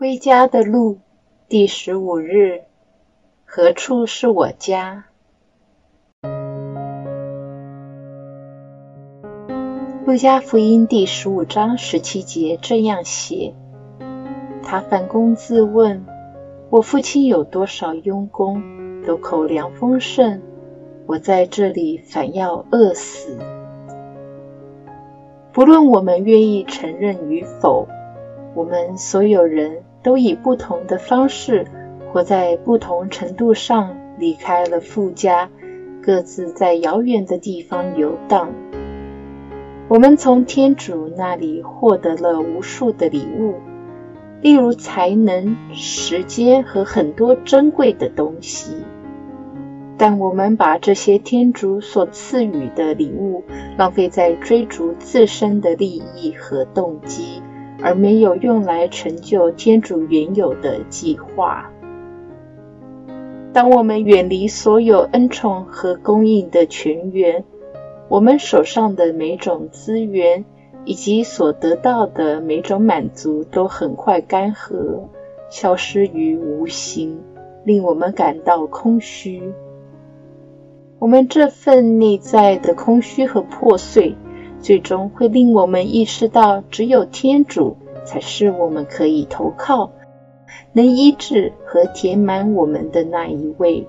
归家的路，第十五日，何处是我家？路加福音第十五章十七节这样写：他反躬自问，我父亲有多少佣工，都口粮丰盛，我在这里反要饿死。不论我们愿意承认与否，我们所有人。都以不同的方式，或在不同程度上离开了富家，各自在遥远的地方游荡。我们从天主那里获得了无数的礼物，例如才能、时间和很多珍贵的东西。但我们把这些天主所赐予的礼物浪费在追逐自身的利益和动机。而没有用来成就天主原有的计划。当我们远离所有恩宠和供应的泉源，我们手上的每种资源以及所得到的每种满足都很快干涸，消失于无形，令我们感到空虚。我们这份内在的空虚和破碎。最终会令我们意识到，只有天主才是我们可以投靠、能医治和填满我们的那一位。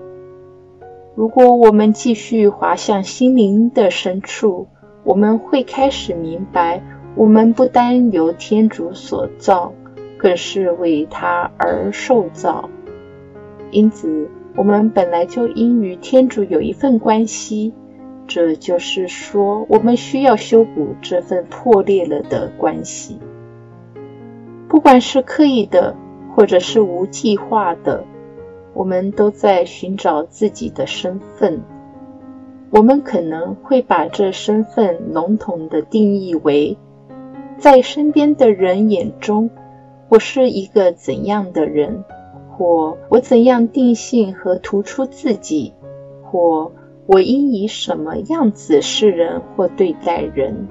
如果我们继续滑向心灵的深处，我们会开始明白，我们不单由天主所造，更是为他而受造。因此，我们本来就应与天主有一份关系。这就是说，我们需要修补这份破裂了的关系。不管是刻意的，或者是无计划的，我们都在寻找自己的身份。我们可能会把这身份笼统的定义为：在身边的人眼中，我是一个怎样的人，或我怎样定性和突出自己，或。我应以什么样子示人或对待人？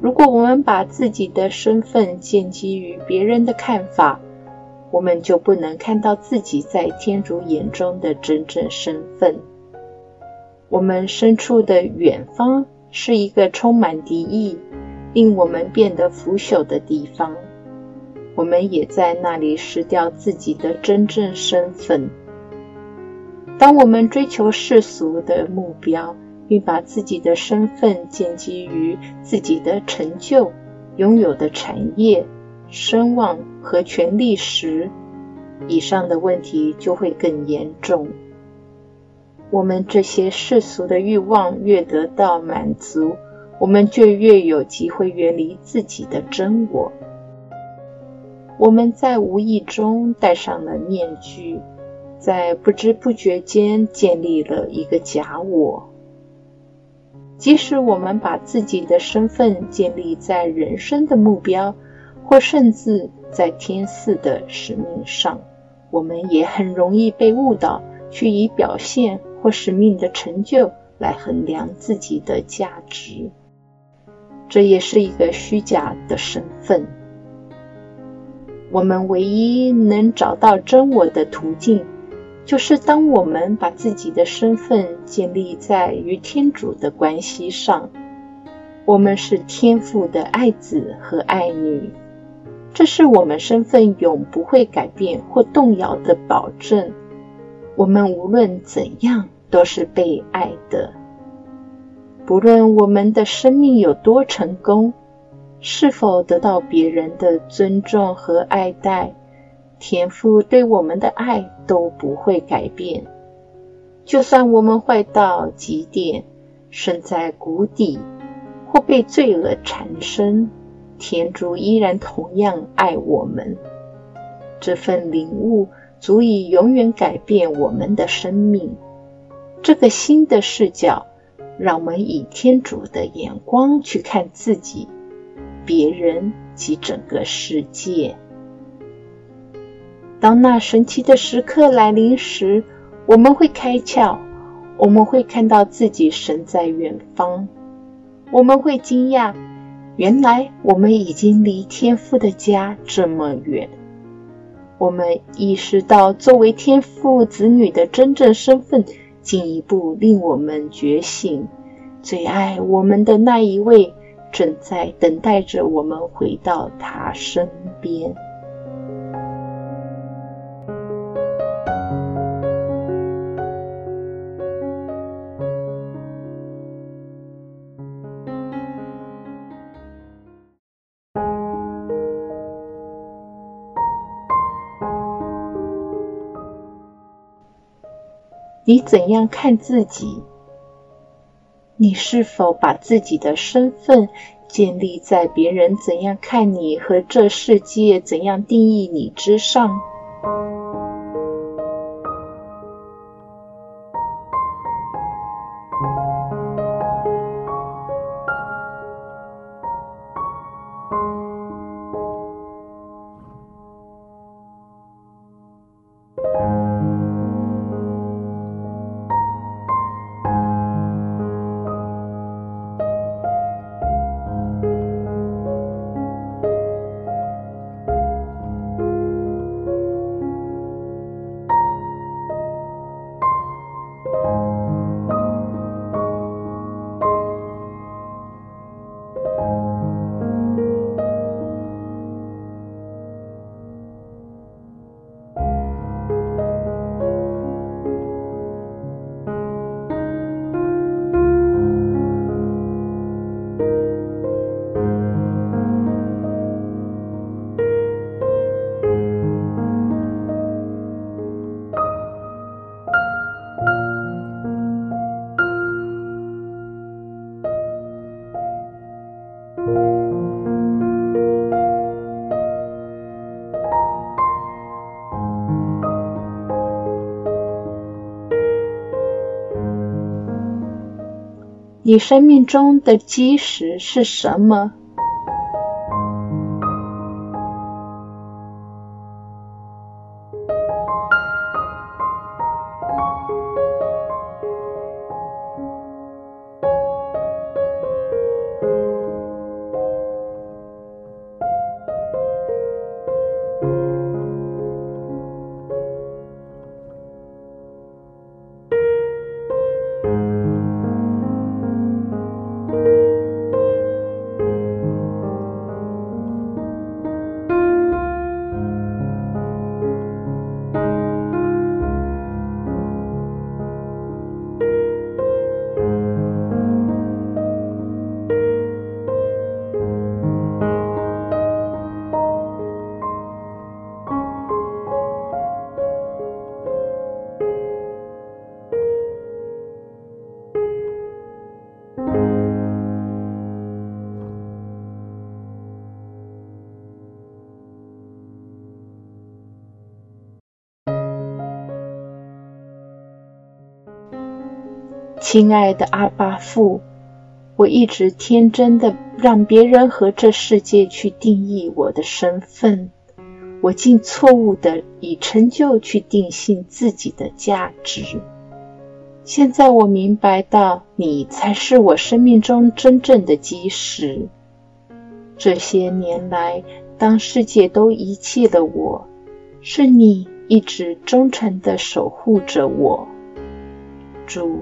如果我们把自己的身份建基于别人的看法，我们就不能看到自己在天主眼中的真正身份。我们身处的远方是一个充满敌意、令我们变得腐朽的地方。我们也在那里失掉自己的真正身份。当我们追求世俗的目标，并把自己的身份建基于自己的成就、拥有的产业、声望和权力时，以上的问题就会更严重。我们这些世俗的欲望越得到满足，我们就越有机会远离自己的真我。我们在无意中戴上了面具。在不知不觉间建立了一个假我。即使我们把自己的身份建立在人生的目标，或甚至在天赐的使命上，我们也很容易被误导，去以表现或使命的成就来衡量自己的价值。这也是一个虚假的身份。我们唯一能找到真我的途径。就是当我们把自己的身份建立在与天主的关系上，我们是天父的爱子和爱女，这是我们身份永不会改变或动摇的保证。我们无论怎样都是被爱的，不论我们的生命有多成功，是否得到别人的尊重和爱戴。天父对我们的爱都不会改变，就算我们坏到极点，身在谷底，或被罪恶缠身，天主依然同样爱我们。这份领悟足以永远改变我们的生命。这个新的视角，让我们以天主的眼光去看自己、别人及整个世界。当那神奇的时刻来临时，我们会开窍，我们会看到自己神在远方，我们会惊讶，原来我们已经离天父的家这么远。我们意识到作为天父子女的真正身份，进一步令我们觉醒。最爱我们的那一位，正在等待着我们回到他身边。你怎样看自己？你是否把自己的身份建立在别人怎样看你和这世界怎样定义你之上？你生命中的基石是什么？亲爱的阿巴父，我一直天真的让别人和这世界去定义我的身份，我竟错误的以成就去定性自己的价值。现在我明白到，你才是我生命中真正的基石。这些年来，当世界都遗弃了我，是你一直忠诚的守护着我，主。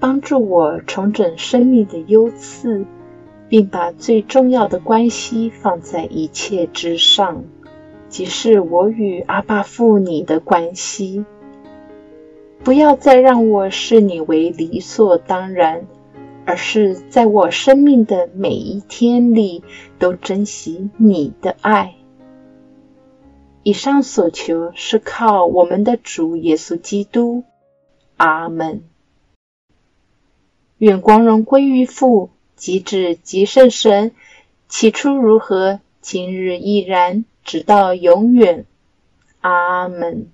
帮助我重整生命的优次，并把最重要的关系放在一切之上，即是我与阿爸父你的关系。不要再让我视你为理所当然，而是在我生命的每一天里都珍惜你的爱。以上所求是靠我们的主耶稣基督。阿门。愿光荣归于父，及至，及圣神。起初如何，今日亦然，直到永远。阿门。